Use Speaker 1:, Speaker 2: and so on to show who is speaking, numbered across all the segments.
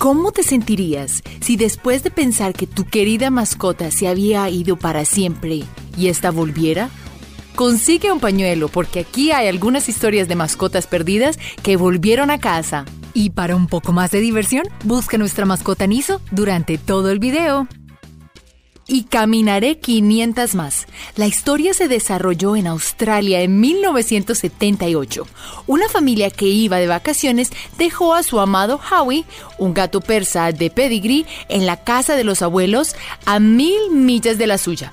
Speaker 1: ¿Cómo te sentirías si después de pensar que tu querida mascota se había ido para siempre y esta volviera? Consigue un pañuelo porque aquí hay algunas historias de mascotas perdidas que volvieron a casa. Y para un poco más de diversión, busca nuestra mascota Niso durante todo el video y caminaré 500 más. La historia se desarrolló en Australia en 1978. Una familia que iba de vacaciones dejó a su amado Howie, un gato persa de pedigree, en la casa de los abuelos a mil millas de la suya.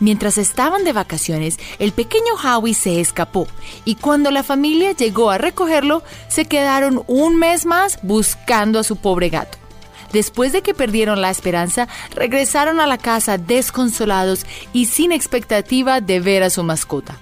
Speaker 1: Mientras estaban de vacaciones, el pequeño Howie se escapó y cuando la familia llegó a recogerlo, se quedaron un mes más buscando a su pobre gato. Después de que perdieron la esperanza, regresaron a la casa desconsolados y sin expectativa de ver a su mascota.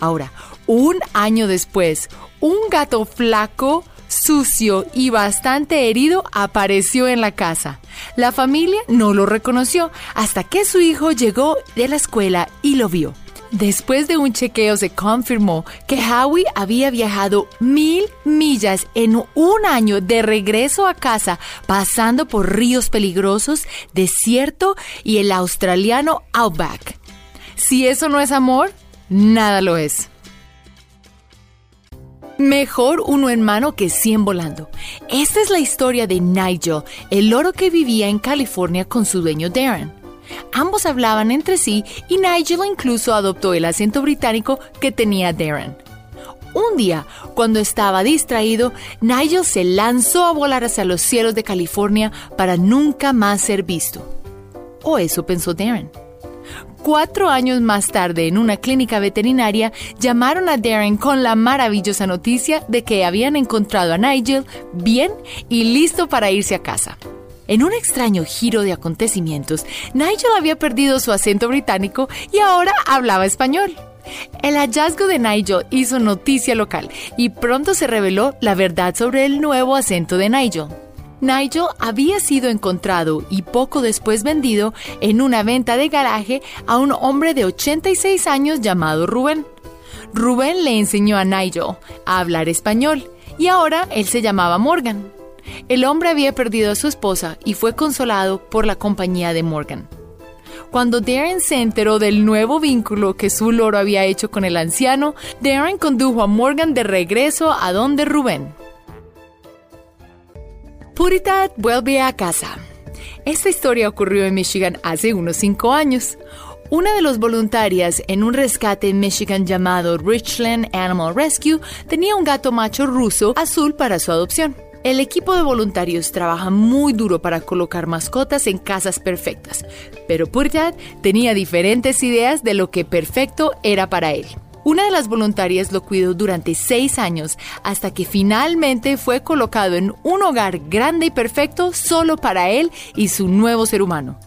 Speaker 1: Ahora, un año después, un gato flaco, sucio y bastante herido apareció en la casa. La familia no lo reconoció hasta que su hijo llegó de la escuela y lo vio. Después de un chequeo se confirmó que Howie había viajado mil millas en un año de regreso a casa, pasando por ríos peligrosos, desierto y el australiano Outback. Si eso no es amor, nada lo es. Mejor uno en mano que cien volando. Esta es la historia de Nigel, el loro que vivía en California con su dueño Darren. Ambos hablaban entre sí y Nigel incluso adoptó el acento británico que tenía Darren. Un día, cuando estaba distraído, Nigel se lanzó a volar hacia los cielos de California para nunca más ser visto. O eso pensó Darren. Cuatro años más tarde, en una clínica veterinaria, llamaron a Darren con la maravillosa noticia de que habían encontrado a Nigel bien y listo para irse a casa. En un extraño giro de acontecimientos, Nigel había perdido su acento británico y ahora hablaba español. El hallazgo de Nigel hizo noticia local y pronto se reveló la verdad sobre el nuevo acento de Nigel. Nigel había sido encontrado y poco después vendido en una venta de garaje a un hombre de 86 años llamado Rubén. Rubén le enseñó a Nigel a hablar español y ahora él se llamaba Morgan. El hombre había perdido a su esposa y fue consolado por la compañía de Morgan. Cuando Darren se enteró del nuevo vínculo que su loro había hecho con el anciano, Darren condujo a Morgan de regreso a donde Rubén. Puritat vuelve a casa. Esta historia ocurrió en Michigan hace unos cinco años. Una de las voluntarias en un rescate en Michigan llamado Richland Animal Rescue tenía un gato macho ruso azul para su adopción. El equipo de voluntarios trabaja muy duro para colocar mascotas en casas perfectas, pero Purjat tenía diferentes ideas de lo que perfecto era para él. Una de las voluntarias lo cuidó durante seis años hasta que finalmente fue colocado en un hogar grande y perfecto solo para él y su nuevo ser humano.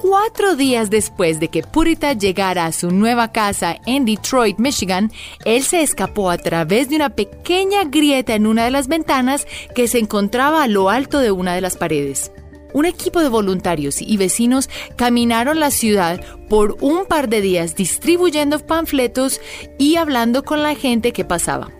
Speaker 1: Cuatro días después de que Purita llegara a su nueva casa en Detroit, Michigan, él se escapó a través de una pequeña grieta en una de las ventanas que se encontraba a lo alto de una de las paredes. Un equipo de voluntarios y vecinos caminaron la ciudad por un par de días distribuyendo panfletos y hablando con la gente que pasaba.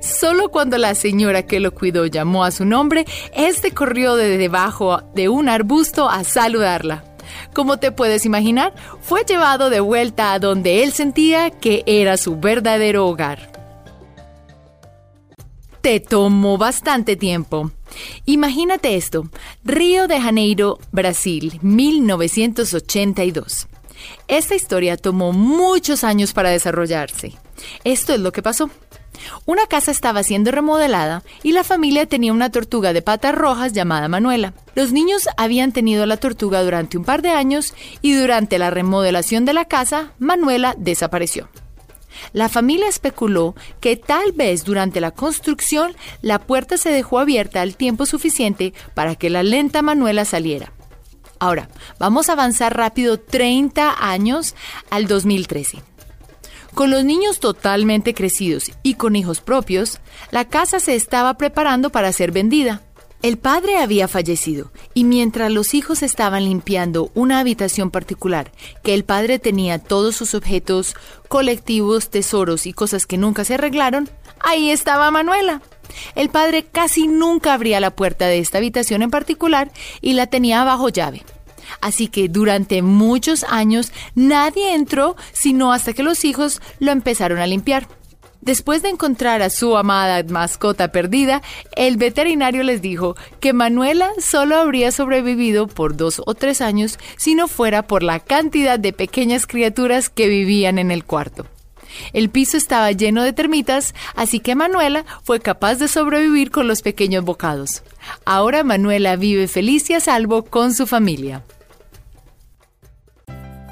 Speaker 1: Solo cuando la señora que lo cuidó llamó a su nombre, este corrió de debajo de un arbusto a saludarla. Como te puedes imaginar, fue llevado de vuelta a donde él sentía que era su verdadero hogar. Te tomó bastante tiempo. Imagínate esto, Río de Janeiro, Brasil, 1982. Esta historia tomó muchos años para desarrollarse. Esto es lo que pasó. Una casa estaba siendo remodelada y la familia tenía una tortuga de patas rojas llamada Manuela. Los niños habían tenido la tortuga durante un par de años y durante la remodelación de la casa, Manuela desapareció. La familia especuló que tal vez durante la construcción la puerta se dejó abierta al tiempo suficiente para que la lenta Manuela saliera. Ahora, vamos a avanzar rápido 30 años al 2013. Con los niños totalmente crecidos y con hijos propios, la casa se estaba preparando para ser vendida. El padre había fallecido y mientras los hijos estaban limpiando una habitación particular, que el padre tenía todos sus objetos colectivos, tesoros y cosas que nunca se arreglaron, ahí estaba Manuela. El padre casi nunca abría la puerta de esta habitación en particular y la tenía bajo llave. Así que durante muchos años nadie entró sino hasta que los hijos lo empezaron a limpiar. Después de encontrar a su amada mascota perdida, el veterinario les dijo que Manuela solo habría sobrevivido por dos o tres años si no fuera por la cantidad de pequeñas criaturas que vivían en el cuarto. El piso estaba lleno de termitas, así que Manuela fue capaz de sobrevivir con los pequeños bocados. Ahora Manuela vive feliz y a salvo con su familia.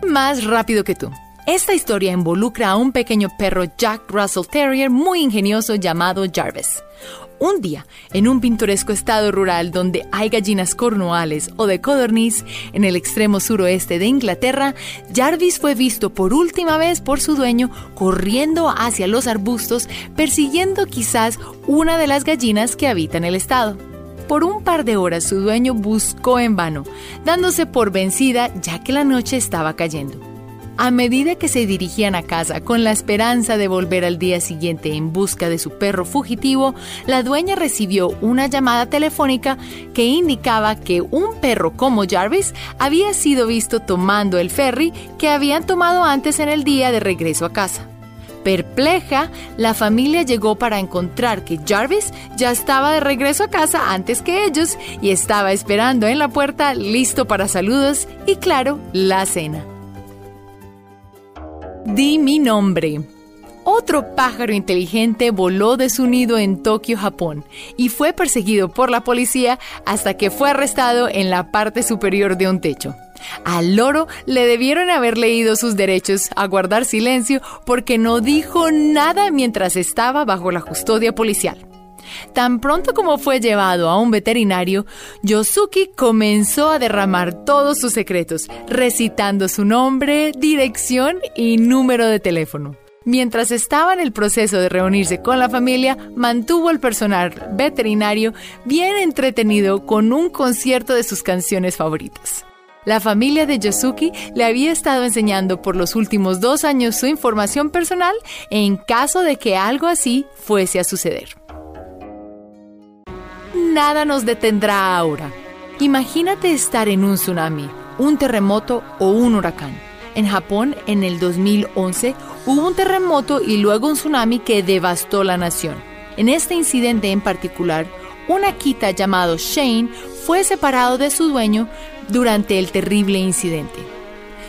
Speaker 1: Más rápido que tú. Esta historia involucra a un pequeño perro Jack Russell Terrier muy ingenioso llamado Jarvis. Un día, en un pintoresco estado rural donde hay gallinas cornuales o de codorniz, en el extremo suroeste de Inglaterra, Jarvis fue visto por última vez por su dueño corriendo hacia los arbustos, persiguiendo quizás una de las gallinas que habitan el estado. Por un par de horas su dueño buscó en vano, dándose por vencida ya que la noche estaba cayendo. A medida que se dirigían a casa con la esperanza de volver al día siguiente en busca de su perro fugitivo, la dueña recibió una llamada telefónica que indicaba que un perro como Jarvis había sido visto tomando el ferry que habían tomado antes en el día de regreso a casa. Perpleja, la familia llegó para encontrar que Jarvis ya estaba de regreso a casa antes que ellos y estaba esperando en la puerta listo para saludos y claro, la cena. Di mi nombre. Otro pájaro inteligente voló de su nido en Tokio, Japón, y fue perseguido por la policía hasta que fue arrestado en la parte superior de un techo. Al loro le debieron haber leído sus derechos a guardar silencio porque no dijo nada mientras estaba bajo la custodia policial. Tan pronto como fue llevado a un veterinario, Yosuki comenzó a derramar todos sus secretos, recitando su nombre, dirección y número de teléfono. Mientras estaba en el proceso de reunirse con la familia, mantuvo al personal veterinario bien entretenido con un concierto de sus canciones favoritas. La familia de Yosuki le había estado enseñando por los últimos dos años su información personal en caso de que algo así fuese a suceder nada nos detendrá ahora. Imagínate estar en un tsunami, un terremoto o un huracán. En Japón, en el 2011, hubo un terremoto y luego un tsunami que devastó la nación. En este incidente en particular, un Akita llamado Shane fue separado de su dueño durante el terrible incidente.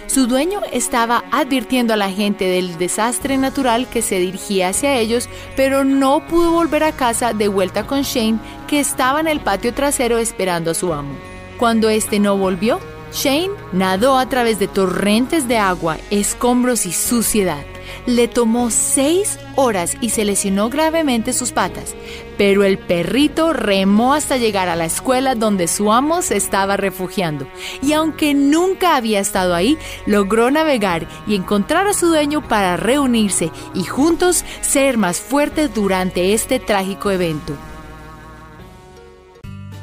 Speaker 1: Su dueño estaba advirtiendo a la gente del desastre natural que se dirigía hacia ellos, pero no pudo volver a casa de vuelta con Shane, que estaba en el patio trasero esperando a su amo. Cuando este no volvió, Shane nadó a través de torrentes de agua, escombros y suciedad. Le tomó seis horas y se lesionó gravemente sus patas, pero el perrito remó hasta llegar a la escuela donde su amo se estaba refugiando. Y aunque nunca había estado ahí, logró navegar y encontrar a su dueño para reunirse y juntos ser más fuertes durante este trágico evento.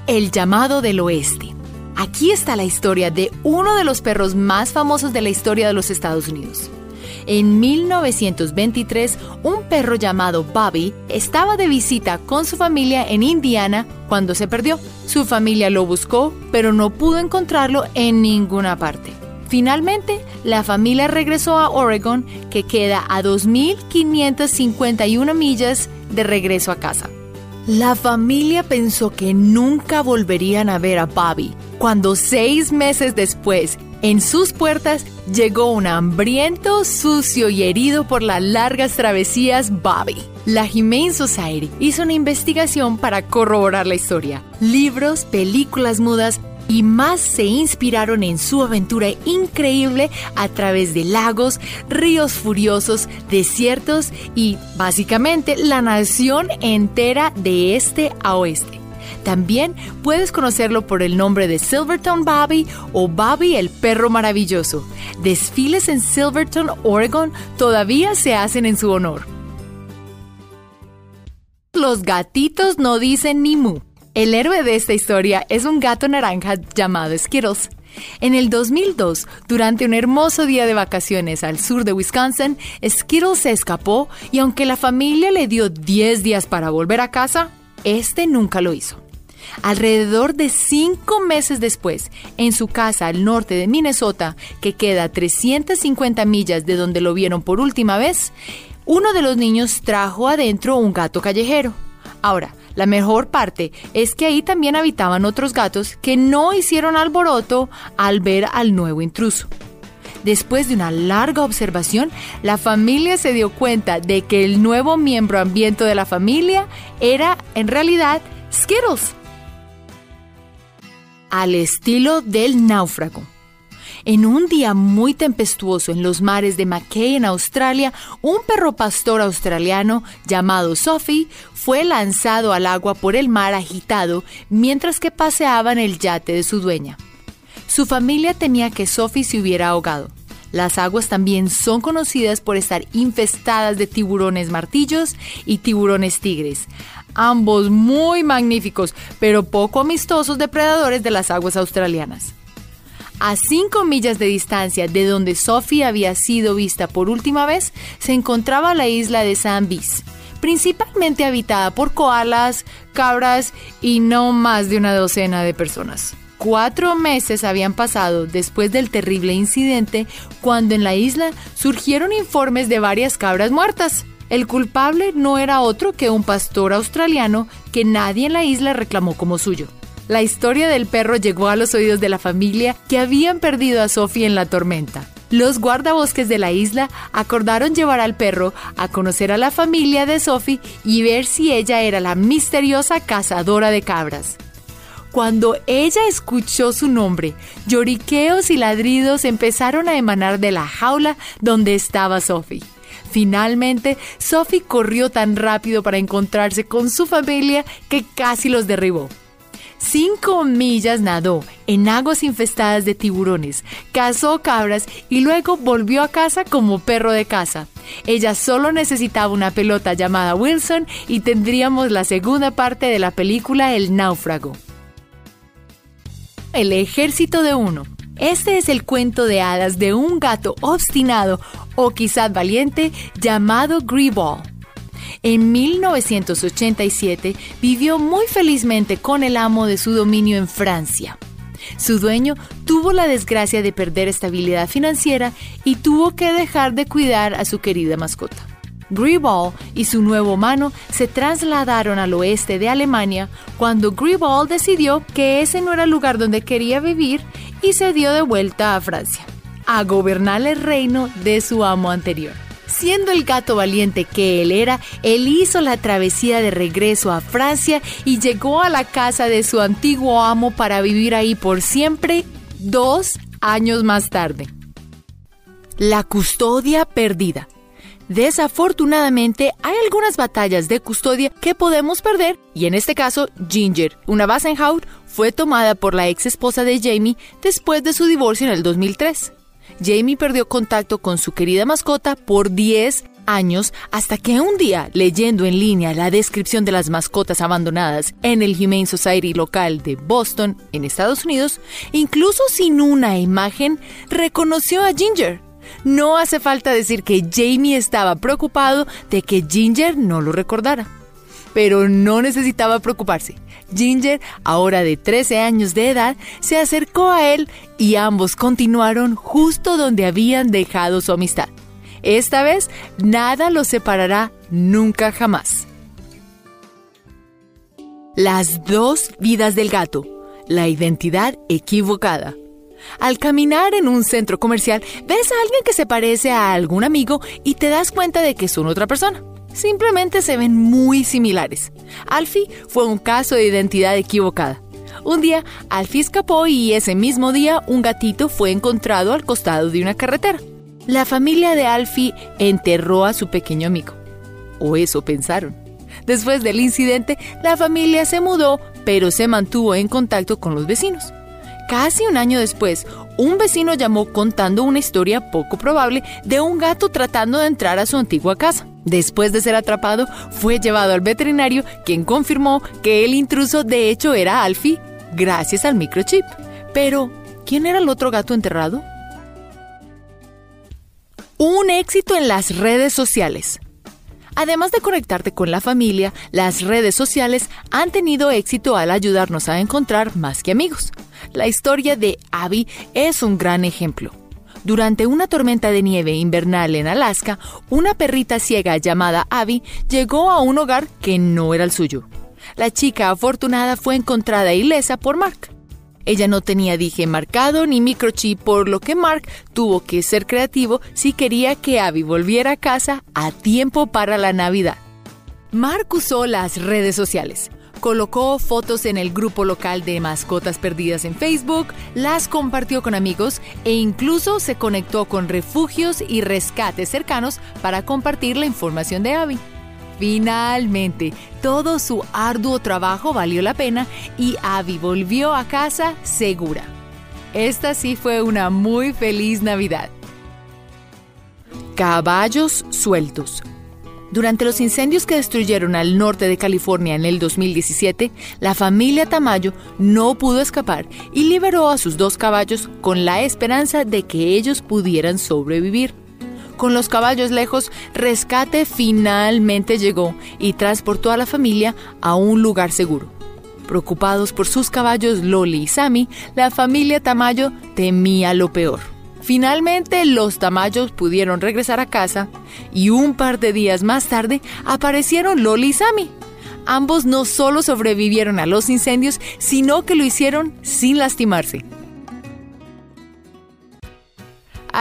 Speaker 1: El llamado del oeste. Aquí está la historia de uno de los perros más famosos de la historia de los Estados Unidos. En 1923, un perro llamado Bobby estaba de visita con su familia en Indiana cuando se perdió. Su familia lo buscó, pero no pudo encontrarlo en ninguna parte. Finalmente, la familia regresó a Oregon, que queda a 2.551 millas de regreso a casa. La familia pensó que nunca volverían a ver a Bobby, cuando seis meses después en sus puertas llegó un hambriento, sucio y herido por las largas travesías Bobby. La Humane Society hizo una investigación para corroborar la historia. Libros, películas mudas y más se inspiraron en su aventura increíble a través de lagos, ríos furiosos, desiertos y básicamente la nación entera de este a oeste. También puedes conocerlo por el nombre de Silverton Bobby o Bobby el perro maravilloso. Desfiles en Silverton, Oregon todavía se hacen en su honor. Los gatitos no dicen ni mu. El héroe de esta historia es un gato naranja llamado Skittles. En el 2002, durante un hermoso día de vacaciones al sur de Wisconsin, Skittles se escapó y aunque la familia le dio 10 días para volver a casa, este nunca lo hizo. Alrededor de cinco meses después, en su casa al norte de Minnesota, que queda a 350 millas de donde lo vieron por última vez, uno de los niños trajo adentro un gato callejero. Ahora, la mejor parte es que ahí también habitaban otros gatos que no hicieron alboroto al ver al nuevo intruso. Después de una larga observación, la familia se dio cuenta de que el nuevo miembro ambiente de la familia era, en realidad, Skittles. Al estilo del náufrago. En un día muy tempestuoso en los mares de Mackay, en Australia, un perro pastor australiano llamado Sophie fue lanzado al agua por el mar agitado mientras que paseaba en el yate de su dueña. Su familia temía que Sophie se hubiera ahogado. Las aguas también son conocidas por estar infestadas de tiburones martillos y tiburones tigres, ambos muy magníficos, pero poco amistosos depredadores de las aguas australianas. A cinco millas de distancia de donde Sophie había sido vista por última vez, se encontraba la isla de San Bis, principalmente habitada por koalas, cabras y no más de una docena de personas. Cuatro meses habían pasado después del terrible incidente cuando en la isla surgieron informes de varias cabras muertas. El culpable no era otro que un pastor australiano que nadie en la isla reclamó como suyo. La historia del perro llegó a los oídos de la familia que habían perdido a Sophie en la tormenta. Los guardabosques de la isla acordaron llevar al perro a conocer a la familia de Sophie y ver si ella era la misteriosa cazadora de cabras. Cuando ella escuchó su nombre, lloriqueos y ladridos empezaron a emanar de la jaula donde estaba Sophie. Finalmente, Sophie corrió tan rápido para encontrarse con su familia que casi los derribó. Cinco millas nadó en aguas infestadas de tiburones, cazó cabras y luego volvió a casa como perro de casa. Ella solo necesitaba una pelota llamada Wilson y tendríamos la segunda parte de la película El náufrago. El ejército de uno. Este es el cuento de hadas de un gato obstinado o quizás valiente llamado Greeball. En 1987 vivió muy felizmente con el amo de su dominio en Francia. Su dueño tuvo la desgracia de perder estabilidad financiera y tuvo que dejar de cuidar a su querida mascota. Greeball y su nuevo mano se trasladaron al oeste de Alemania cuando Greeball decidió que ese no era el lugar donde quería vivir y se dio de vuelta a Francia, a gobernar el reino de su amo anterior. Siendo el gato valiente que él era, él hizo la travesía de regreso a Francia y llegó a la casa de su antiguo amo para vivir ahí por siempre dos años más tarde. La custodia perdida. Desafortunadamente, hay algunas batallas de custodia que podemos perder y en este caso, Ginger, una Bassenhout, fue tomada por la ex esposa de Jamie después de su divorcio en el 2003. Jamie perdió contacto con su querida mascota por 10 años hasta que un día, leyendo en línea la descripción de las mascotas abandonadas en el Humane Society local de Boston, en Estados Unidos, incluso sin una imagen, reconoció a Ginger no hace falta decir que Jamie estaba preocupado de que Ginger no lo recordara. Pero no necesitaba preocuparse. Ginger, ahora de 13 años de edad, se acercó a él y ambos continuaron justo donde habían dejado su amistad. Esta vez, nada los separará nunca jamás. Las dos vidas del gato. La identidad equivocada. Al caminar en un centro comercial, ves a alguien que se parece a algún amigo y te das cuenta de que son otra persona. Simplemente se ven muy similares. Alfie fue un caso de identidad equivocada. Un día, Alfie escapó y ese mismo día un gatito fue encontrado al costado de una carretera. La familia de Alfie enterró a su pequeño amigo. O eso pensaron. Después del incidente, la familia se mudó, pero se mantuvo en contacto con los vecinos. Casi un año después, un vecino llamó contando una historia poco probable de un gato tratando de entrar a su antigua casa. Después de ser atrapado, fue llevado al veterinario, quien confirmó que el intruso de hecho era Alfie, gracias al microchip. Pero, ¿quién era el otro gato enterrado? Un éxito en las redes sociales. Además de conectarte con la familia, las redes sociales han tenido éxito al ayudarnos a encontrar más que amigos. La historia de Abby es un gran ejemplo. Durante una tormenta de nieve invernal en Alaska, una perrita ciega llamada Abby llegó a un hogar que no era el suyo. La chica afortunada fue encontrada ilesa por Mark. Ella no tenía dije marcado ni microchip, por lo que Mark tuvo que ser creativo si quería que Abby volviera a casa a tiempo para la Navidad. Mark usó las redes sociales. Colocó fotos en el grupo local de mascotas perdidas en Facebook, las compartió con amigos e incluso se conectó con refugios y rescates cercanos para compartir la información de Abby. Finalmente, todo su arduo trabajo valió la pena y Abby volvió a casa segura. Esta sí fue una muy feliz Navidad. Caballos sueltos. Durante los incendios que destruyeron al norte de California en el 2017, la familia Tamayo no pudo escapar y liberó a sus dos caballos con la esperanza de que ellos pudieran sobrevivir. Con los caballos lejos, Rescate finalmente llegó y transportó a la familia a un lugar seguro. Preocupados por sus caballos Loli y Sammy, la familia Tamayo temía lo peor. Finalmente los Tamayos pudieron regresar a casa y un par de días más tarde aparecieron Loli y Sammy. Ambos no solo sobrevivieron a los incendios, sino que lo hicieron sin lastimarse.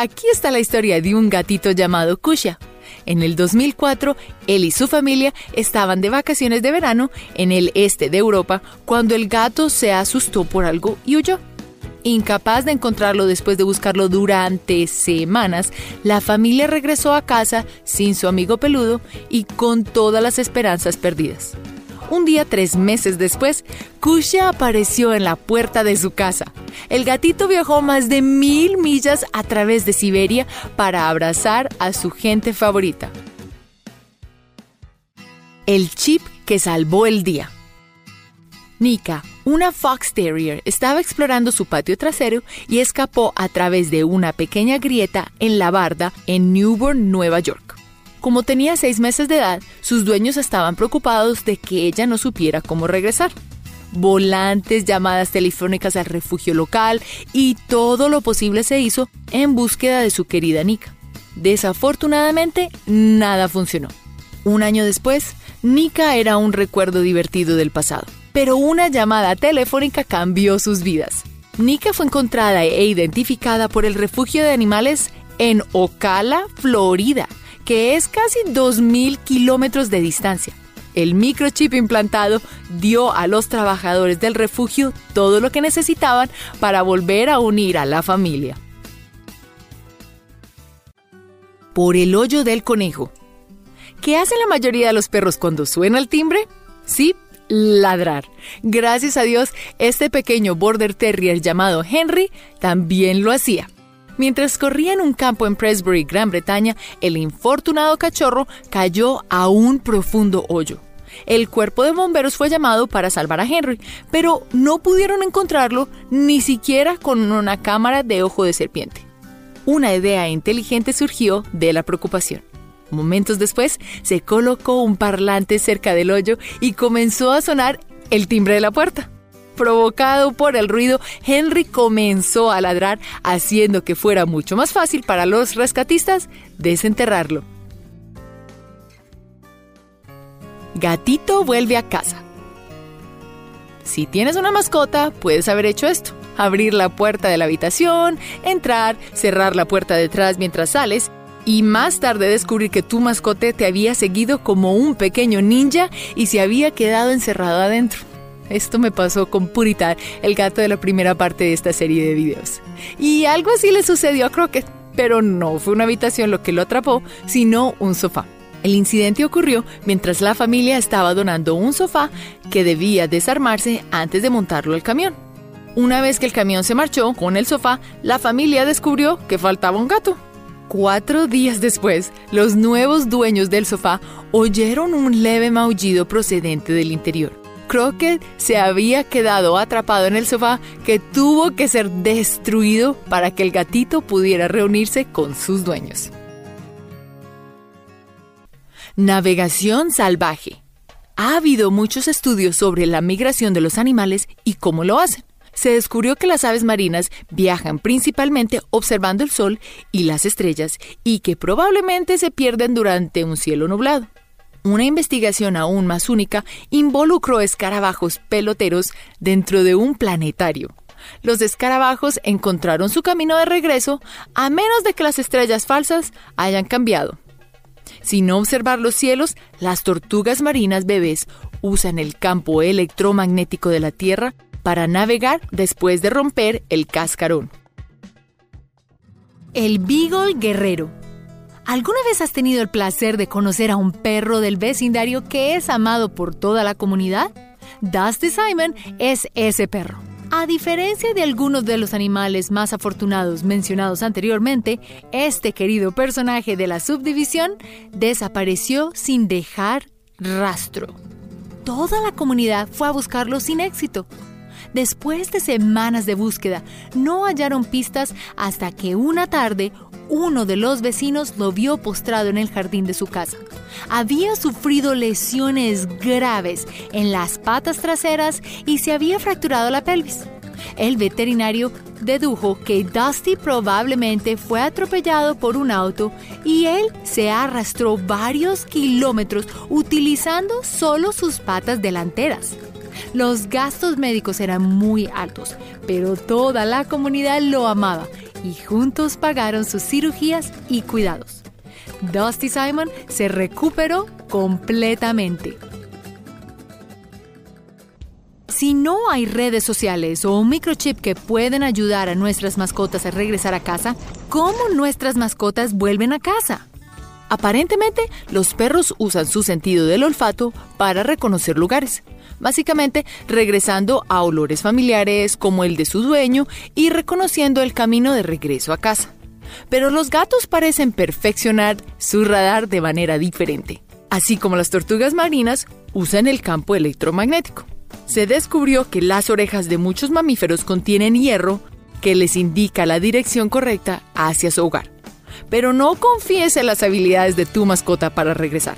Speaker 1: Aquí está la historia de un gatito llamado Kusha. En el 2004, él y su familia estaban de vacaciones de verano en el este de Europa cuando el gato se asustó por algo y huyó. Incapaz de encontrarlo después de buscarlo durante semanas, la familia regresó a casa sin su amigo peludo y con todas las esperanzas perdidas. Un día, tres meses después, Kusha apareció en la puerta de su casa. El gatito viajó más de mil millas a través de Siberia para abrazar a su gente favorita. El chip que salvó el día. Nika, una Fox Terrier, estaba explorando su patio trasero y escapó a través de una pequeña grieta en la barda en Newburn, Nueva York. Como tenía seis meses de edad, sus dueños estaban preocupados de que ella no supiera cómo regresar. Volantes, llamadas telefónicas al refugio local y todo lo posible se hizo en búsqueda de su querida Nika. Desafortunadamente, nada funcionó. Un año después, Nika era un recuerdo divertido del pasado, pero una llamada telefónica cambió sus vidas. Nika fue encontrada e identificada por el refugio de animales en Ocala, Florida, que es casi 2.000 kilómetros de distancia. El microchip implantado dio a los trabajadores del refugio todo lo que necesitaban para volver a unir a la familia. Por el hoyo del conejo. ¿Qué hacen la mayoría de los perros cuando suena el timbre? Sí, ladrar. Gracias a Dios, este pequeño border terrier llamado Henry también lo hacía. Mientras corría en un campo en Presbury, Gran Bretaña, el infortunado cachorro cayó a un profundo hoyo. El cuerpo de bomberos fue llamado para salvar a Henry, pero no pudieron encontrarlo ni siquiera con una cámara de ojo de serpiente. Una idea inteligente surgió de la preocupación. Momentos después, se colocó un parlante cerca del hoyo y comenzó a sonar el timbre de la puerta. Provocado por el ruido, Henry comenzó a ladrar, haciendo que fuera mucho más fácil para los rescatistas desenterrarlo. Gatito vuelve a casa. Si tienes una mascota, puedes haber hecho esto. Abrir la puerta de la habitación, entrar, cerrar la puerta detrás mientras sales y más tarde descubrir que tu mascote te había seguido como un pequeño ninja y se había quedado encerrado adentro. Esto me pasó con Puritar, el gato de la primera parte de esta serie de videos. Y algo así le sucedió a Crockett, pero no fue una habitación lo que lo atrapó, sino un sofá. El incidente ocurrió mientras la familia estaba donando un sofá que debía desarmarse antes de montarlo al camión. Una vez que el camión se marchó con el sofá, la familia descubrió que faltaba un gato. Cuatro días después, los nuevos dueños del sofá oyeron un leve maullido procedente del interior. Crockett se había quedado atrapado en el sofá que tuvo que ser destruido para que el gatito pudiera reunirse con sus dueños. Navegación salvaje. Ha habido muchos estudios sobre la migración de los animales y cómo lo hacen. Se descubrió que las aves marinas viajan principalmente observando el sol y las estrellas y que probablemente se pierden durante un cielo nublado. Una investigación aún más única involucró escarabajos peloteros dentro de un planetario. Los escarabajos encontraron su camino de regreso a menos de que las estrellas falsas hayan cambiado. Sin observar los cielos, las tortugas marinas bebés usan el campo electromagnético de la Tierra para navegar después de romper el cascarón.
Speaker 2: El Beagle Guerrero ¿Alguna vez has tenido el placer de conocer a un perro del vecindario que es amado por toda la comunidad? Dusty Simon es ese perro. A diferencia de algunos de los animales más afortunados mencionados anteriormente, este querido personaje de la subdivisión desapareció sin dejar rastro. Toda la comunidad fue a buscarlo sin éxito. Después de semanas de búsqueda, no hallaron pistas hasta que una tarde uno de los vecinos lo vio postrado en el jardín de su casa. Había sufrido lesiones graves en las patas traseras y se había fracturado la pelvis. El veterinario dedujo que Dusty probablemente fue atropellado por un auto y él se arrastró varios kilómetros utilizando solo sus patas delanteras. Los gastos médicos eran muy altos, pero toda la comunidad lo amaba y juntos pagaron sus cirugías y cuidados. Dusty Simon se recuperó completamente. Si no hay redes sociales o un microchip que pueden ayudar a nuestras mascotas a regresar a casa, ¿cómo nuestras mascotas vuelven a casa?
Speaker 1: Aparentemente, los perros usan su sentido del olfato para reconocer lugares básicamente regresando a olores familiares como el de su dueño y reconociendo el camino de regreso a casa. Pero los gatos parecen perfeccionar su radar de manera diferente. Así como las tortugas marinas usan el campo electromagnético. Se descubrió que las orejas de muchos mamíferos contienen hierro que les indica la dirección correcta hacia su hogar. Pero no confíes en las habilidades de tu mascota para regresar.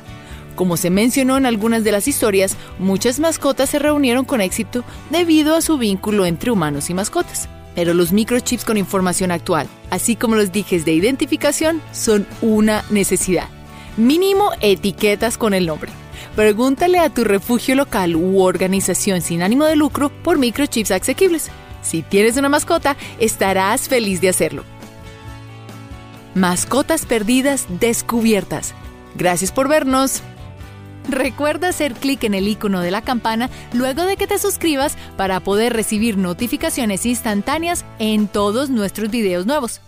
Speaker 1: Como se mencionó en algunas de las historias, muchas mascotas se reunieron con éxito debido a su vínculo entre humanos y mascotas. Pero los microchips con información actual, así como los dijes de identificación, son una necesidad. Mínimo etiquetas con el nombre. Pregúntale a tu refugio local u organización sin ánimo de lucro por microchips asequibles. Si tienes una mascota, estarás feliz de hacerlo. Mascotas perdidas descubiertas. Gracias por vernos.
Speaker 2: Recuerda hacer clic en el icono de la campana luego de que te suscribas para poder recibir notificaciones instantáneas en todos nuestros videos nuevos.